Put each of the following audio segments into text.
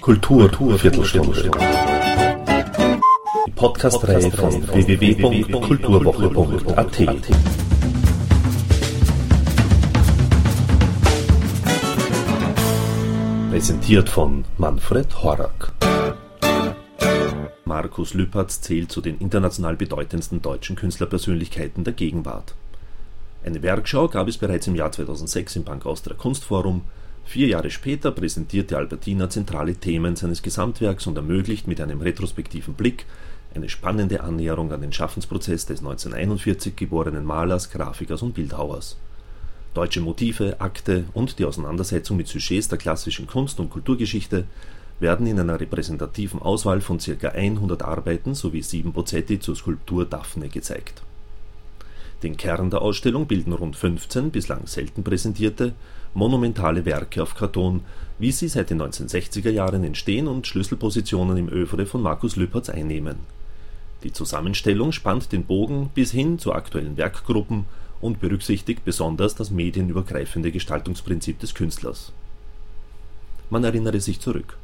Kultur, Viertelstunde. Die Podcast-Reihe von www.kulturwoche.at. Präsentiert von Manfred Horak. Markus Lüpertz zählt zu den international bedeutendsten deutschen Künstlerpersönlichkeiten der Gegenwart. Eine Werkschau gab es bereits im Jahr 2006 im Bank Austria Kunstforum. Vier Jahre später präsentierte Albertina zentrale Themen seines Gesamtwerks und ermöglicht mit einem retrospektiven Blick eine spannende Annäherung an den Schaffensprozess des 1941 geborenen Malers, Grafikers und Bildhauers. Deutsche Motive, Akte und die Auseinandersetzung mit Sujets der klassischen Kunst- und Kulturgeschichte werden in einer repräsentativen Auswahl von ca. 100 Arbeiten sowie sieben Bozzetti zur Skulptur Daphne gezeigt. Den Kern der Ausstellung bilden rund 15 bislang selten präsentierte monumentale Werke auf Karton, wie sie seit den 1960er Jahren entstehen und Schlüsselpositionen im Övre von Markus Lüpertz einnehmen. Die Zusammenstellung spannt den Bogen bis hin zu aktuellen Werkgruppen und berücksichtigt besonders das medienübergreifende Gestaltungsprinzip des Künstlers. Man erinnere sich zurück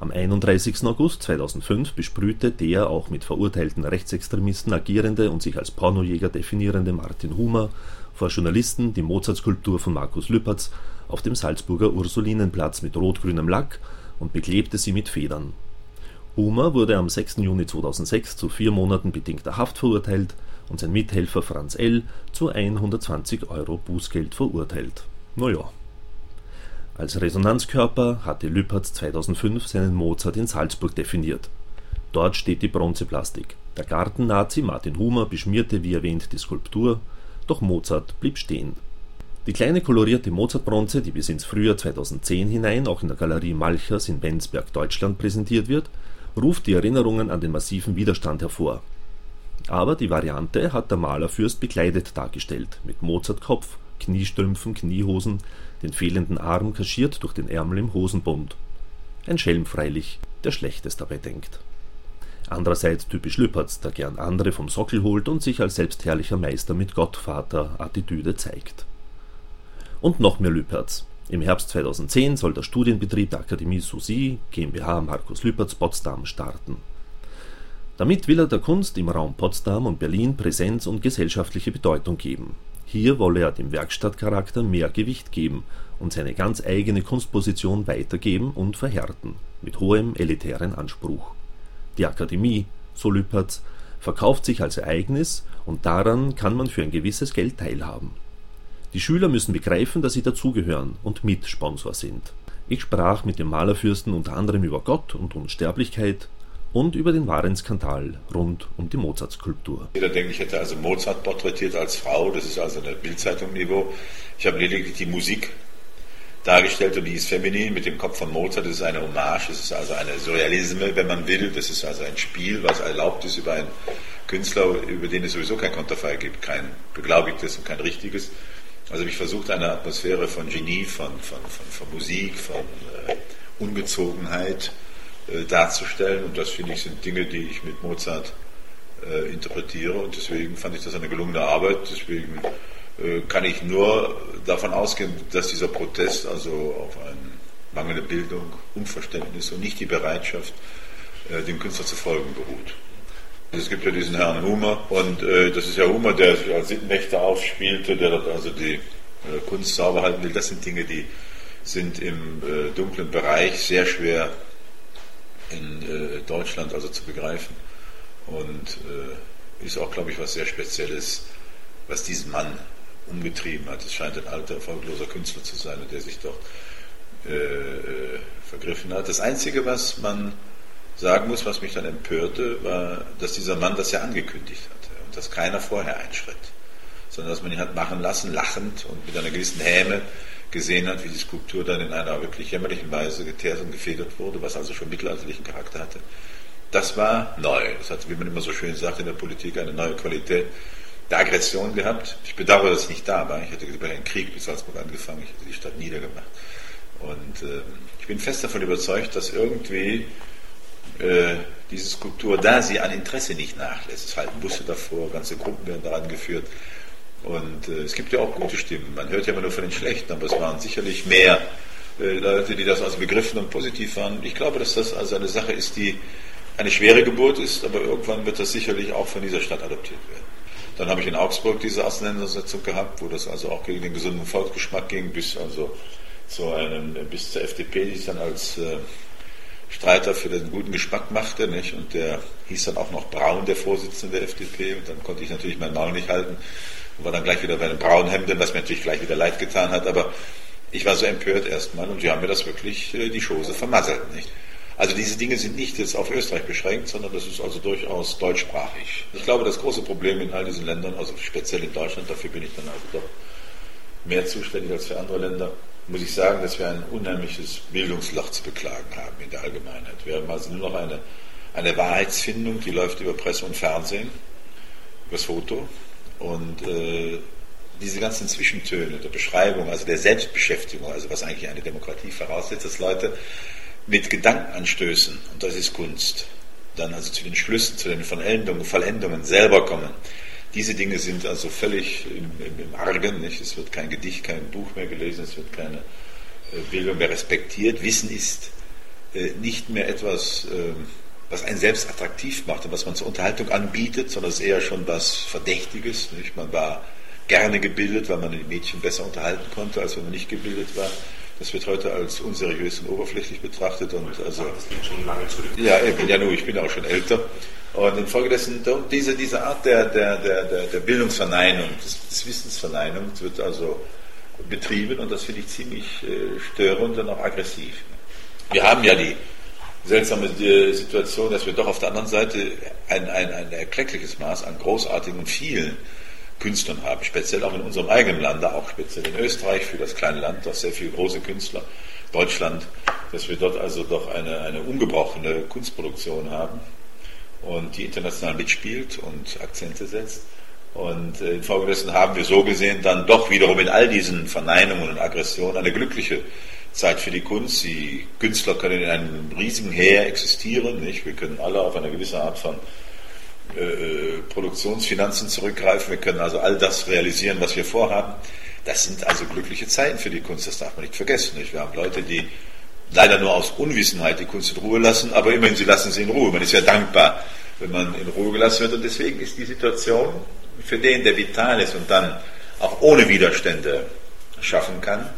am 31. August 2005 besprühte der auch mit verurteilten Rechtsextremisten agierende und sich als Pornojäger definierende Martin Humer vor Journalisten die Mozart-Skulptur von Markus Lüpertz auf dem Salzburger Ursulinenplatz mit rot-grünem Lack und beklebte sie mit Federn. Humer wurde am 6. Juni 2006 zu vier Monaten bedingter Haft verurteilt und sein Mithelfer Franz L. zu 120 Euro Bußgeld verurteilt. Naja, als Resonanzkörper hatte Lüpertz 2005 seinen Mozart in Salzburg definiert. Dort steht die Bronzeplastik. Der Gartennazi Martin Humer beschmierte wie erwähnt die Skulptur, doch Mozart blieb stehen. Die kleine kolorierte Mozart-Bronze, die bis ins Frühjahr 2010 hinein auch in der Galerie Malchers in Bensberg, Deutschland präsentiert wird, ruft die Erinnerungen an den massiven Widerstand hervor. Aber die Variante hat der Malerfürst bekleidet dargestellt, mit Mozartkopf, Kniestrümpfen, Kniehosen, den fehlenden Arm kaschiert durch den Ärmel im Hosenbund. Ein Schelm freilich, der Schlechtes dabei denkt. Andererseits typisch Lüpertz, der gern andere vom Sockel holt und sich als selbstherrlicher Meister mit Gottvater-Attitüde zeigt. Und noch mehr Lüpertz. Im Herbst 2010 soll der Studienbetrieb der Akademie Susi GmbH Markus Lüpertz Potsdam starten. Damit will er der Kunst im Raum Potsdam und Berlin Präsenz und gesellschaftliche Bedeutung geben. Hier wolle er dem Werkstattcharakter mehr Gewicht geben und seine ganz eigene Kunstposition weitergeben und verhärten, mit hohem elitären Anspruch. Die Akademie, so Lüpertz, verkauft sich als Ereignis und daran kann man für ein gewisses Geld teilhaben. Die Schüler müssen begreifen, dass sie dazugehören und Mitsponsor sind. Ich sprach mit dem Malerfürsten unter anderem über Gott und Unsterblichkeit, und über den wahren Skandal rund um die Mozart-Skulptur. Jeder denkt, ich hätte also Mozart porträtiert als Frau, das ist also ein Bildzeitung-Niveau. Ich habe lediglich die Musik dargestellt und die ist feminin mit dem Kopf von Mozart. Das ist eine Hommage, das ist also eine Surrealisme, wenn man will. Das ist also ein Spiel, was erlaubt ist über einen Künstler, über den es sowieso kein Konterfei gibt, kein beglaubigtes und kein richtiges. Also ich versucht eine Atmosphäre von Genie, von, von, von, von Musik, von äh, Ungezogenheit, äh, darzustellen. Und das finde ich sind Dinge, die ich mit Mozart äh, interpretiere. Und deswegen fand ich das eine gelungene Arbeit. Deswegen äh, kann ich nur davon ausgehen, dass dieser Protest also auf eine mangelnde Bildung, Unverständnis und nicht die Bereitschaft, äh, dem Künstler zu folgen, beruht. Es gibt ja diesen Herrn Humer und das ist ja Humer, der sich als Sittenwächter aufspielte, der dort also die Kunst sauber halten will. Das sind Dinge, die sind im dunklen Bereich sehr schwer in äh, Deutschland also zu begreifen. Und äh, ist auch, glaube ich, was sehr Spezielles, was diesen Mann umgetrieben hat. Es scheint ein alter, erfolgloser Künstler zu sein, der sich dort äh, äh, vergriffen hat. Das Einzige, was man sagen muss, was mich dann empörte, war, dass dieser Mann das ja angekündigt hatte und dass keiner vorher einschritt, sondern dass man ihn hat machen lassen, lachend und mit einer gewissen Häme gesehen hat, wie die Skulptur dann in einer wirklich jämmerlichen Weise geteert und gefedert wurde, was also schon mittelalterlichen Charakter hatte. Das war neu. Das hat, wie man immer so schön sagt in der Politik, eine neue Qualität der Aggression gehabt. Ich bedauere, dass ich nicht da war. Ich hätte über einen Krieg mit Salzburg angefangen, ich hätte die Stadt niedergemacht. Und äh, ich bin fest davon überzeugt, dass irgendwie äh, diese Skulptur, da sie an Interesse nicht nachlässt, es halten Busse davor, ganze Gruppen werden daran geführt, Und äh, es gibt ja auch gute Stimmen. Man hört ja immer nur von den schlechten, aber es waren sicherlich mehr äh, Leute, die das also begriffen und positiv waren. Ich glaube, dass das also eine Sache ist, die eine schwere Geburt ist, aber irgendwann wird das sicherlich auch von dieser Stadt adoptiert werden. Dann habe ich in Augsburg diese Auseinandersetzung gehabt, wo das also auch gegen den gesunden Volksgeschmack ging, bis also zu einem, bis zur FDP, die sich dann als äh, Streiter für den guten Geschmack machte, nicht? Und der hieß dann auch noch Braun, der Vorsitzende der FDP, und dann konnte ich natürlich meinen Maul nicht halten und war dann gleich wieder bei den Braunhemden, was mir natürlich gleich wieder leid getan hat, aber ich war so empört erstmal und sie haben mir das wirklich äh, die Chose vermasselt, nicht? Also diese Dinge sind nicht jetzt auf Österreich beschränkt, sondern das ist also durchaus deutschsprachig. Ich glaube, das große Problem in all diesen Ländern, also speziell in Deutschland, dafür bin ich dann also doch mehr zuständig als für andere Länder, muss ich sagen, dass wir ein unheimliches Bildungsloch zu beklagen haben in der Allgemeinheit. Wir haben also nur noch eine, eine Wahrheitsfindung, die läuft über Presse und Fernsehen, übers Foto. Und äh, diese ganzen Zwischentöne der Beschreibung, also der Selbstbeschäftigung, also was eigentlich eine Demokratie voraussetzt, dass Leute mit Gedankenanstößen, und das ist Kunst, dann also zu den Schlüssen, zu den Vollendungen, Vollendungen selber kommen. Diese Dinge sind also völlig im, im, im Argen. Nicht? Es wird kein Gedicht, kein Buch mehr gelesen, es wird keine äh, Bildung mehr respektiert. Wissen ist äh, nicht mehr etwas, äh, was einen selbst attraktiv macht und was man zur Unterhaltung anbietet, sondern es ist eher schon was Verdächtiges. Nicht? Man war gerne gebildet, weil man die Mädchen besser unterhalten konnte, als wenn man nicht gebildet war. Das wird heute als unseriös und oberflächlich betrachtet und also. Das geht schon lange zurück. Ja, eben, ja, nur, ich bin auch schon älter. Und infolgedessen, diese, diese Art der, der, der, der Bildungsverneinung, des, Wissensverneinung wird also betrieben und das finde ich ziemlich äh, störend und auch aggressiv. Wir haben ja die seltsame Situation, dass wir doch auf der anderen Seite ein, ein, ein erkleckliches Maß an großartigen und vielen Künstlern haben, speziell auch in unserem eigenen Lande, auch speziell in Österreich, für das kleine Land, das sehr viele große Künstler, Deutschland, dass wir dort also doch eine, eine ungebrochene Kunstproduktion haben und die international mitspielt und Akzente setzt. Und äh, infolgedessen haben wir so gesehen dann doch wiederum in all diesen Verneinungen und Aggressionen eine glückliche Zeit für die Kunst. Die Künstler können in einem riesigen Heer existieren. Nicht? Wir können alle auf eine gewisse Art von äh, Produktionsfinanzen zurückgreifen. Wir können also all das realisieren, was wir vorhaben. Das sind also glückliche Zeiten für die Kunst, das darf man nicht vergessen. Nicht? Wir haben Leute, die leider nur aus Unwissenheit die Kunst in Ruhe lassen, aber immerhin, sie lassen sie in Ruhe. Man ist ja dankbar, wenn man in Ruhe gelassen wird. Und deswegen ist die Situation für den, der vital ist und dann auch ohne Widerstände schaffen kann,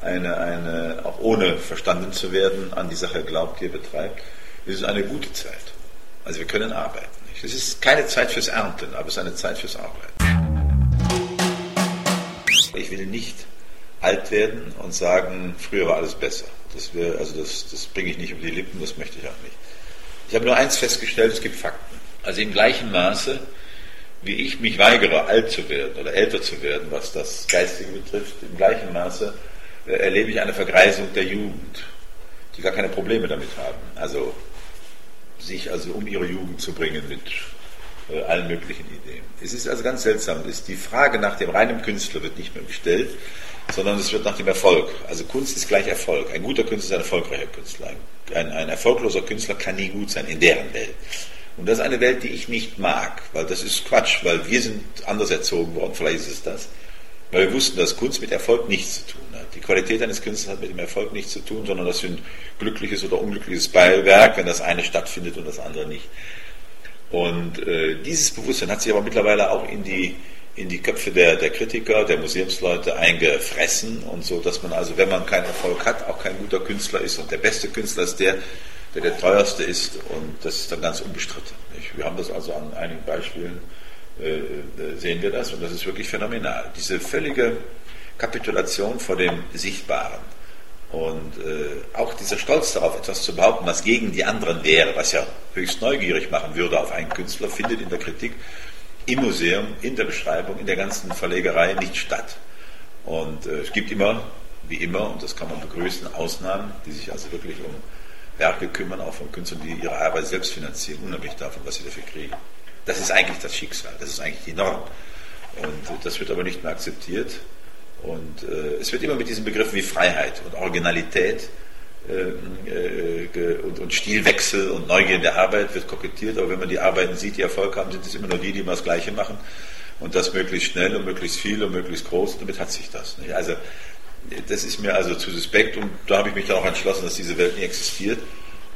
eine, eine, auch ohne verstanden zu werden, an die Sache glaubt, die er betreibt, ist es eine gute Zeit. Also wir können arbeiten. Es ist keine Zeit fürs Ernten, aber es ist eine Zeit fürs Arbeiten. Ich will nicht alt werden und sagen, früher war alles besser. Das, wär, also das, das bringe ich nicht über die Lippen, das möchte ich auch nicht. Ich habe nur eins festgestellt, es gibt Fakten. Also im gleichen Maße, wie ich mich weigere, alt zu werden oder älter zu werden, was das Geistige betrifft, im gleichen Maße äh, erlebe ich eine Vergreisung der Jugend, die gar keine Probleme damit haben. Also sich also um ihre Jugend zu bringen mit äh, allen möglichen Ideen. Es ist also ganz seltsam, ist die Frage nach dem reinen Künstler wird nicht mehr gestellt, sondern es wird nach dem Erfolg. Also Kunst ist gleich Erfolg. Ein guter Künstler ist ein erfolgreicher Künstler. Ein, ein erfolgloser Künstler kann nie gut sein in deren Welt. Und das ist eine Welt, die ich nicht mag, weil das ist Quatsch, weil wir sind anders erzogen worden, vielleicht ist es das. Weil wir wussten, dass Kunst mit Erfolg nichts zu tun hat. Die Qualität eines Künstlers hat mit dem Erfolg nichts zu tun, sondern das sind glückliches oder unglückliches Beiwerk, wenn das eine stattfindet und das andere nicht. Und äh, dieses Bewusstsein hat sich aber mittlerweile auch in die, in die Köpfe der, der Kritiker, der Museumsleute eingefressen und so, dass man also, wenn man keinen Erfolg hat, auch kein guter Künstler ist. Und der beste Künstler ist der, der der teuerste ist und das ist dann ganz unbestritten. Nicht? Wir haben das also an einigen Beispielen, äh, äh, sehen wir das und das ist wirklich phänomenal. Diese völlige Kapitulation vor dem Sichtbaren und äh, auch dieser Stolz darauf, etwas zu behaupten, was gegen die anderen wäre, was ja höchst neugierig machen würde auf einen Künstler, findet in der Kritik im Museum, in der Beschreibung, in der ganzen Verlegerei nicht statt. Und äh, es gibt immer, wie immer, und das kann man begrüßen, Ausnahmen, die sich also wirklich um Werke kümmern, auch von Künstlern, die ihre Arbeit selbst finanzieren, unabhängig davon, was sie dafür kriegen. Das ist eigentlich das Schicksal, das ist eigentlich die Norm. Und äh, das wird aber nicht mehr akzeptiert. Und äh, es wird immer mit diesen Begriffen wie Freiheit und Originalität äh, äh, und, und, Stilwechsel und Neugier in der Arbeit wird kokettiert, aber wenn man die Arbeiten sieht, die Erfolg haben, sind es immer nur die, die immer das Gleiche machen. und das möglichst schnell und möglichst viel und möglichst groß. Und damit hat sich das. Nicht? Also das ist mir also zu suspekt und da habe ich mich dann auch entschlossen, dass diese Welt nie existiert.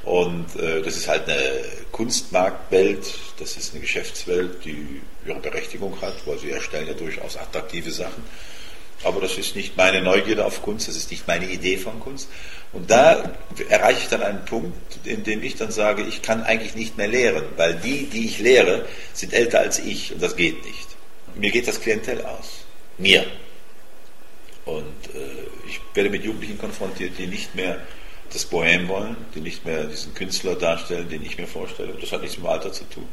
Und äh, das ist halt eine Kunstmarktwelt, das ist eine Geschäftswelt, die ihre Berechtigung hat, weil sie erstellen ja durchaus attraktive Sachen. Aber das ist nicht meine Neugierde auf Kunst, das ist nicht meine Idee von Kunst. Und da erreiche ich dann einen Punkt, in dem ich dann sage, ich kann eigentlich nicht mehr lehren, weil die, die ich lehre, sind älter als ich und das geht nicht. Mir geht das Klientel aus. Mir. Und äh, ich werde mit Jugendlichen konfrontiert, die nicht mehr das Bohem wollen, die nicht mehr diesen Künstler darstellen, den ich mir vorstelle. Und das hat nichts mit dem Alter zu tun,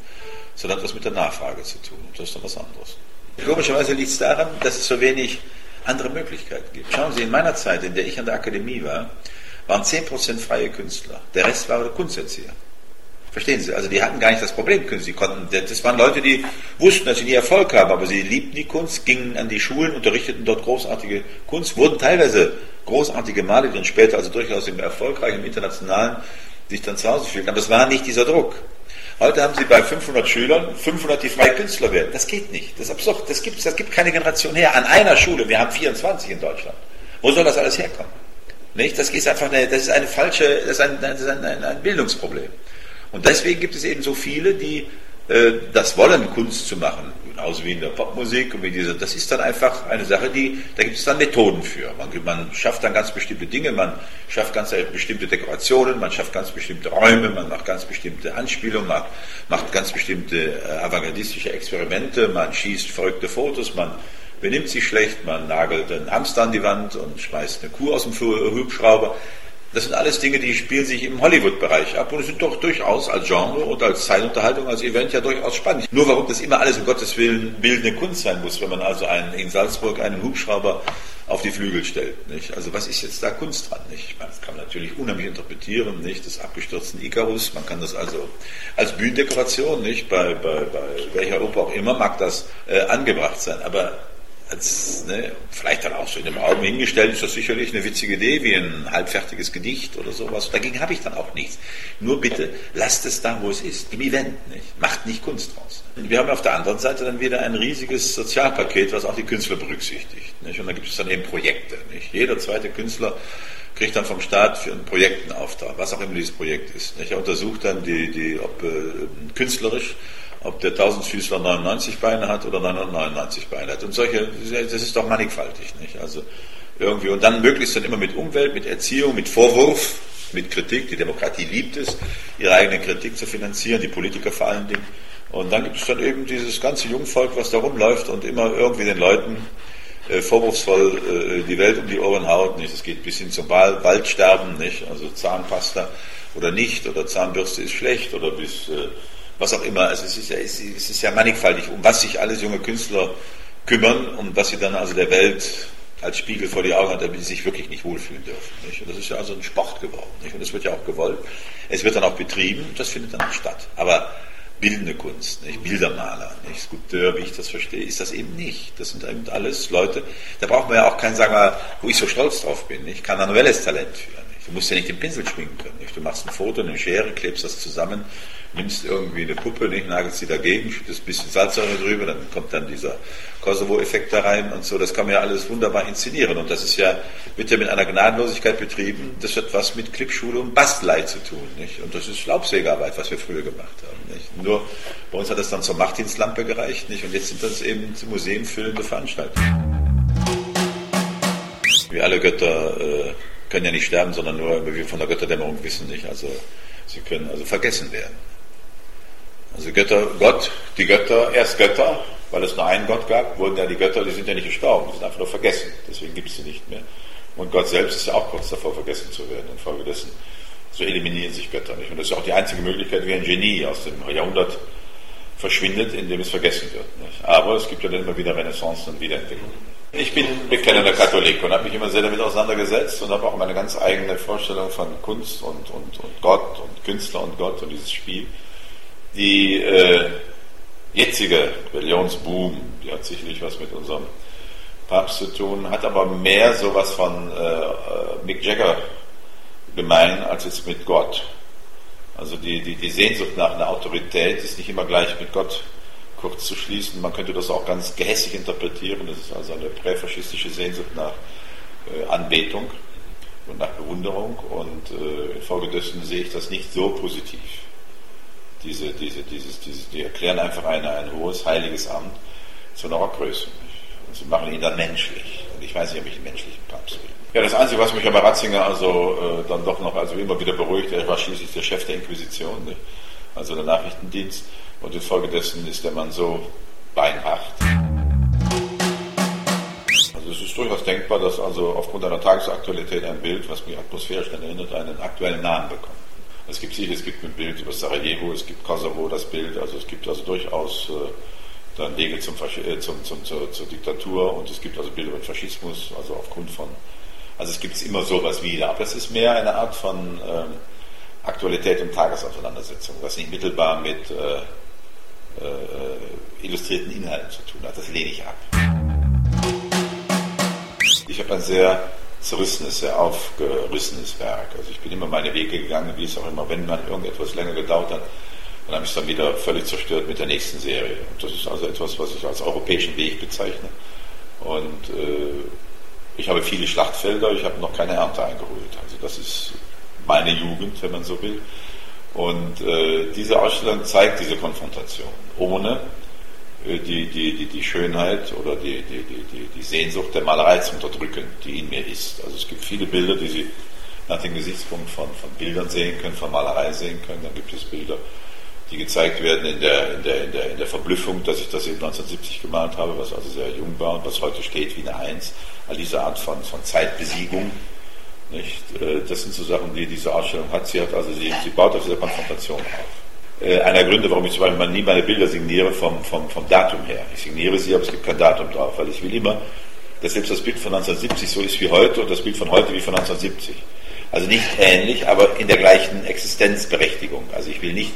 sondern hat was mit der Nachfrage zu tun. Und das ist dann was anderes. Komischerweise liegt es daran, dass es so wenig andere Möglichkeiten gibt. Schauen Sie, in meiner Zeit, in der ich an der Akademie war, waren 10% freie Künstler. Der Rest war Kunsterzieher. Verstehen Sie? Also die hatten gar nicht das Problem, sie konnten, das waren Leute, die wussten, dass sie nie Erfolg haben, aber sie liebten die Kunst, gingen an die Schulen, unterrichteten dort großartige Kunst, wurden teilweise großartige Maler, die dann später also durchaus im erfolgreichen internationalen sich dann zu Hause fühlten. Aber es war nicht dieser Druck. Heute haben Sie bei 500 Schülern 500, die freie Künstler werden. Das geht nicht. Das ist absurd. Das gibt, das gibt keine Generation her. An einer Schule, wir haben 24 in Deutschland. Wo soll das alles herkommen? Nicht? Das ist einfach eine, das ist eine falsche, das ist ein, ein, ein Bildungsproblem. Und deswegen gibt es eben so viele, die äh, das wollen, Kunst zu machen. Genauso wie in der Popmusik und wie diese. Das ist dann einfach eine Sache, die, da gibt es dann Methoden für. Man, man schafft dann ganz bestimmte Dinge, man schafft ganz bestimmte Dekorationen, man schafft ganz bestimmte Räume, man macht ganz bestimmte Anspielungen, man macht ganz bestimmte äh, avantgardistische Experimente, man schießt verrückte Fotos, man benimmt sich schlecht, man nagelt einen Hamster an die Wand und schmeißt eine Kuh aus dem Hubschrauber. Das sind alles Dinge, die spielen sich im Hollywood-Bereich ab und sind doch durchaus als Genre und als Zeitunterhaltung, als Event ja durchaus spannend. Nur warum das immer alles um Gottes Willen bildende Kunst sein muss, wenn man also einen, in Salzburg einen Hubschrauber auf die Flügel stellt. Nicht? Also was ist jetzt da Kunst dran? Nicht? Das kann man natürlich unheimlich interpretieren, nicht? das abgestürzten Icarus, man kann das also als Bühnendekoration, nicht? Bei, bei, bei welcher Oper auch immer mag das äh, angebracht sein, aber als, ne, vielleicht dann auch so in dem Raum hingestellt, ist das sicherlich eine witzige Idee, wie ein halbfertiges Gedicht oder sowas. Dagegen habe ich dann auch nichts. Nur bitte, lasst es da, wo es ist, im Event, nicht? Macht nicht Kunst draus. Wir haben auf der anderen Seite dann wieder ein riesiges Sozialpaket, was auch die Künstler berücksichtigt, nicht? Und da gibt es dann eben Projekte, nicht? Jeder zweite Künstler kriegt dann vom Staat für ein Projekt einen Auftrag, was auch immer dieses Projekt ist. Nicht? Er untersucht dann die, die ob äh, künstlerisch ob der Tausendfüßler 99 Beine hat oder 999 Beine hat. Und solche, das ist doch mannigfaltig, nicht? Also irgendwie, und dann möglichst dann immer mit Umwelt, mit Erziehung, mit Vorwurf, mit Kritik. Die Demokratie liebt es, ihre eigene Kritik zu finanzieren, die Politiker vor allen Dingen. Und dann gibt es dann eben dieses ganze Jungvolk, was da rumläuft und immer irgendwie den Leuten äh, vorwurfsvoll äh, die Welt um die Ohren haut. Es geht bis hin zum Wald, Waldsterben, nicht? also Zahnpasta oder nicht, oder Zahnbürste ist schlecht, oder bis äh, was auch immer. Also es ist ja, es ist ja mannigfaltig, um was sich alles junge Künstler kümmern und was sie dann also der Welt als Spiegel vor die Augen hat, damit sie sich wirklich nicht wohlfühlen dürfen. Nicht? Und das ist ja also ein Sport geworden. Nicht? Und das wird ja auch gewollt. Es wird dann auch betrieben, das findet dann auch statt. Aber bildende Kunst, nicht? Bildermaler, nicht? Skulpteur, wie ich das verstehe, ist das eben nicht. Das sind eben alles Leute, da braucht man ja auch keinen, sagen wir wo ich so stolz drauf bin, nicht? kein manuelles Talent für. Du musst ja nicht den Pinsel schminken können. Nicht? Du machst ein Foto, eine Schere, klebst das zusammen, nimmst irgendwie eine Puppe, nicht, nagelst sie dagegen, schüttest ein bisschen Salzsäure drüber, dann kommt dann dieser Kosovo-Effekt da rein und so. Das kann man ja alles wunderbar inszenieren. Und das ist ja, wird ja mit einer Gnadenlosigkeit betrieben. Das hat was mit Klickschule und Bastelei zu tun, nicht? Und das ist Laubsägerarbeit, was wir früher gemacht haben, nicht? Nur bei uns hat das dann zur Machtdienstlampe gereicht, nicht? Und jetzt sind das eben museumfüllende Veranstaltungen. Wir alle Götter äh, können ja nicht sterben, sondern nur, wie wir von der Götterdämmerung wissen, nicht? Also, sie können also vergessen werden. Also Götter, Gott, die Götter, erst Götter, weil es nur einen Gott gab, wurden ja die Götter, die sind ja nicht gestorben, die sind einfach nur vergessen. Deswegen gibt es sie nicht mehr. Und Gott selbst ist ja auch kurz davor, vergessen zu werden. Infolgedessen so eliminieren sich Götter nicht. Und das ist auch die einzige Möglichkeit, wie ein Genie aus dem Jahrhundert verschwindet, indem es vergessen wird. Nicht? Aber es gibt ja dann immer wieder Renaissance und Wiederentwicklung. Ich bin bekennender Katholik und habe mich immer sehr damit auseinandergesetzt und habe auch meine ganz eigene Vorstellung von Kunst und, und, und Gott und Künstler und Gott und dieses Spiel. Die äh, jetzige Religionsboom, die hat sicherlich was mit unserem Papst zu tun, hat aber mehr sowas von äh, äh, Mick Jagger gemein als jetzt mit Gott. Also die, die, die Sehnsucht nach einer Autorität ist nicht immer gleich mit Gott kurz zu schließen. Man könnte das auch ganz gehässig interpretieren. Das ist also eine präfaschistische Sehnsucht nach äh, Anbetung und nach Bewunderung. Und äh, infolgedessen sehe ich das nicht so positiv. Diese, diese, dieses, dieses, die erklären einfach eine, ein hohes, heiliges Amt zu einer Rockgröße. Und sie machen ihn dann menschlich. Und ich weiß nicht, ob ich einen menschlichen Papst will. Ja, das Einzige, was mich aber Ratzinger also äh, dann doch noch also immer wieder beruhigt, er war schließlich der Chef der Inquisition, nicht? Also der Nachrichtendienst. Und infolgedessen ist der Mann so beinhart. Also es ist durchaus denkbar, dass also aufgrund einer Tagesaktualität ein Bild, was mich atmosphärisch dann erinnert, einen aktuellen Namen bekommt. Es gibt sicher, es gibt ein Bild über Sarajevo, es gibt Kosovo das Bild, also es gibt also durchaus äh, dann Wege zum, äh, zum, zum, zur, zur, Diktatur und es gibt also Bilder über Faschismus, also aufgrund von, also es gibt immer sowas wieder, aber es ist mehr eine Art von ähm, Aktualität und Tagesauseinandersetzung, was nicht mittelbar mit äh, äh, illustrierten Inhalten zu tun hat. Das lehne ich ab. Ich habe ein sehr zerrissenes, sehr aufgerissenes Werk. Also ich bin immer meine Wege gegangen, wie es auch immer, wenn man irgendetwas länger gedauert hat, dann habe ich es dann wieder völlig zerstört mit der nächsten Serie. Und das ist also etwas, was ich als europäischen Weg bezeichne. Und äh, ich habe viele Schlachtfelder, ich habe noch keine Ernte eingeholt. Also das ist meine Jugend, wenn man so will. Und äh, diese Ausstellung zeigt diese Konfrontation, ohne äh, die, die, die, die Schönheit oder die, die, die, die Sehnsucht der Malerei zu unterdrücken, die in mir ist. Also es gibt viele Bilder, die Sie nach dem Gesichtspunkt von, von Bildern sehen können, von Malerei sehen können. Dann gibt es Bilder, die gezeigt werden in der, in der, in der, in der Verblüffung, dass ich das eben 1970 gemalt habe, was also sehr jung war und was heute steht wie eine Eins. All diese Art von, von Zeitbesiegung nicht? Äh, das sind so Sachen, die diese Ausstellung hat. Sie, hat also, sie, sie baut auf dieser Konfrontation auf. Äh, einer der Gründe, warum ich zum Beispiel nie meine Bilder signiere vom, vom, vom Datum her. Ich signiere sie, aber es gibt kein Datum drauf, weil ich will immer, dass selbst das Bild von 1970 so ist wie heute und das Bild von heute wie von 1970. Also nicht ähnlich, aber in der gleichen Existenzberechtigung. Also ich will nicht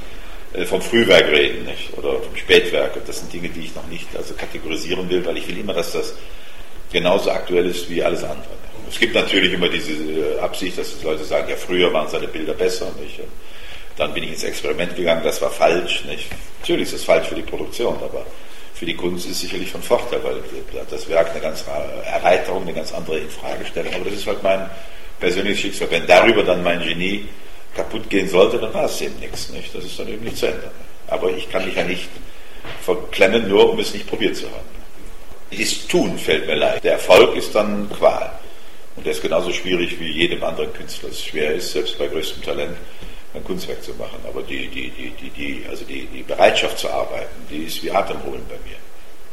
äh, vom Frühwerk reden nicht? oder vom Spätwerk. Das sind Dinge, die ich noch nicht also kategorisieren will, weil ich will immer, dass das genauso aktuell ist wie alles andere. Es gibt natürlich immer diese äh, Absicht, dass die Leute sagen, ja, früher waren seine Bilder besser. Nicht? Dann bin ich ins Experiment gegangen, das war falsch. Nicht? Natürlich ist es falsch für die Produktion, aber für die Kunst ist es sicherlich von Vorteil, weil das Werk eine ganz Erweiterung, eine ganz andere Infragestellung. Aber das ist halt mein persönliches Schicksal. Wenn darüber dann mein Genie kaputt gehen sollte, dann war es eben nichts. Nicht? Das ist dann eben nicht zu ändern. Aber ich kann mich ja nicht verklemmen, nur um es nicht probiert zu haben. Das Tun fällt mir leicht. Der Erfolg ist dann Qual. Und der ist genauso schwierig wie jedem anderen Künstler. Es schwer ist, selbst bei größtem Talent, ein Kunstwerk zu machen. Aber die, die, die, die, die, also die, die Bereitschaft zu arbeiten, die ist wie Atemholen bei mir.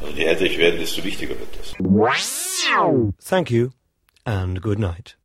Also je älter ich werde, desto wichtiger wird das. Thank you and good night.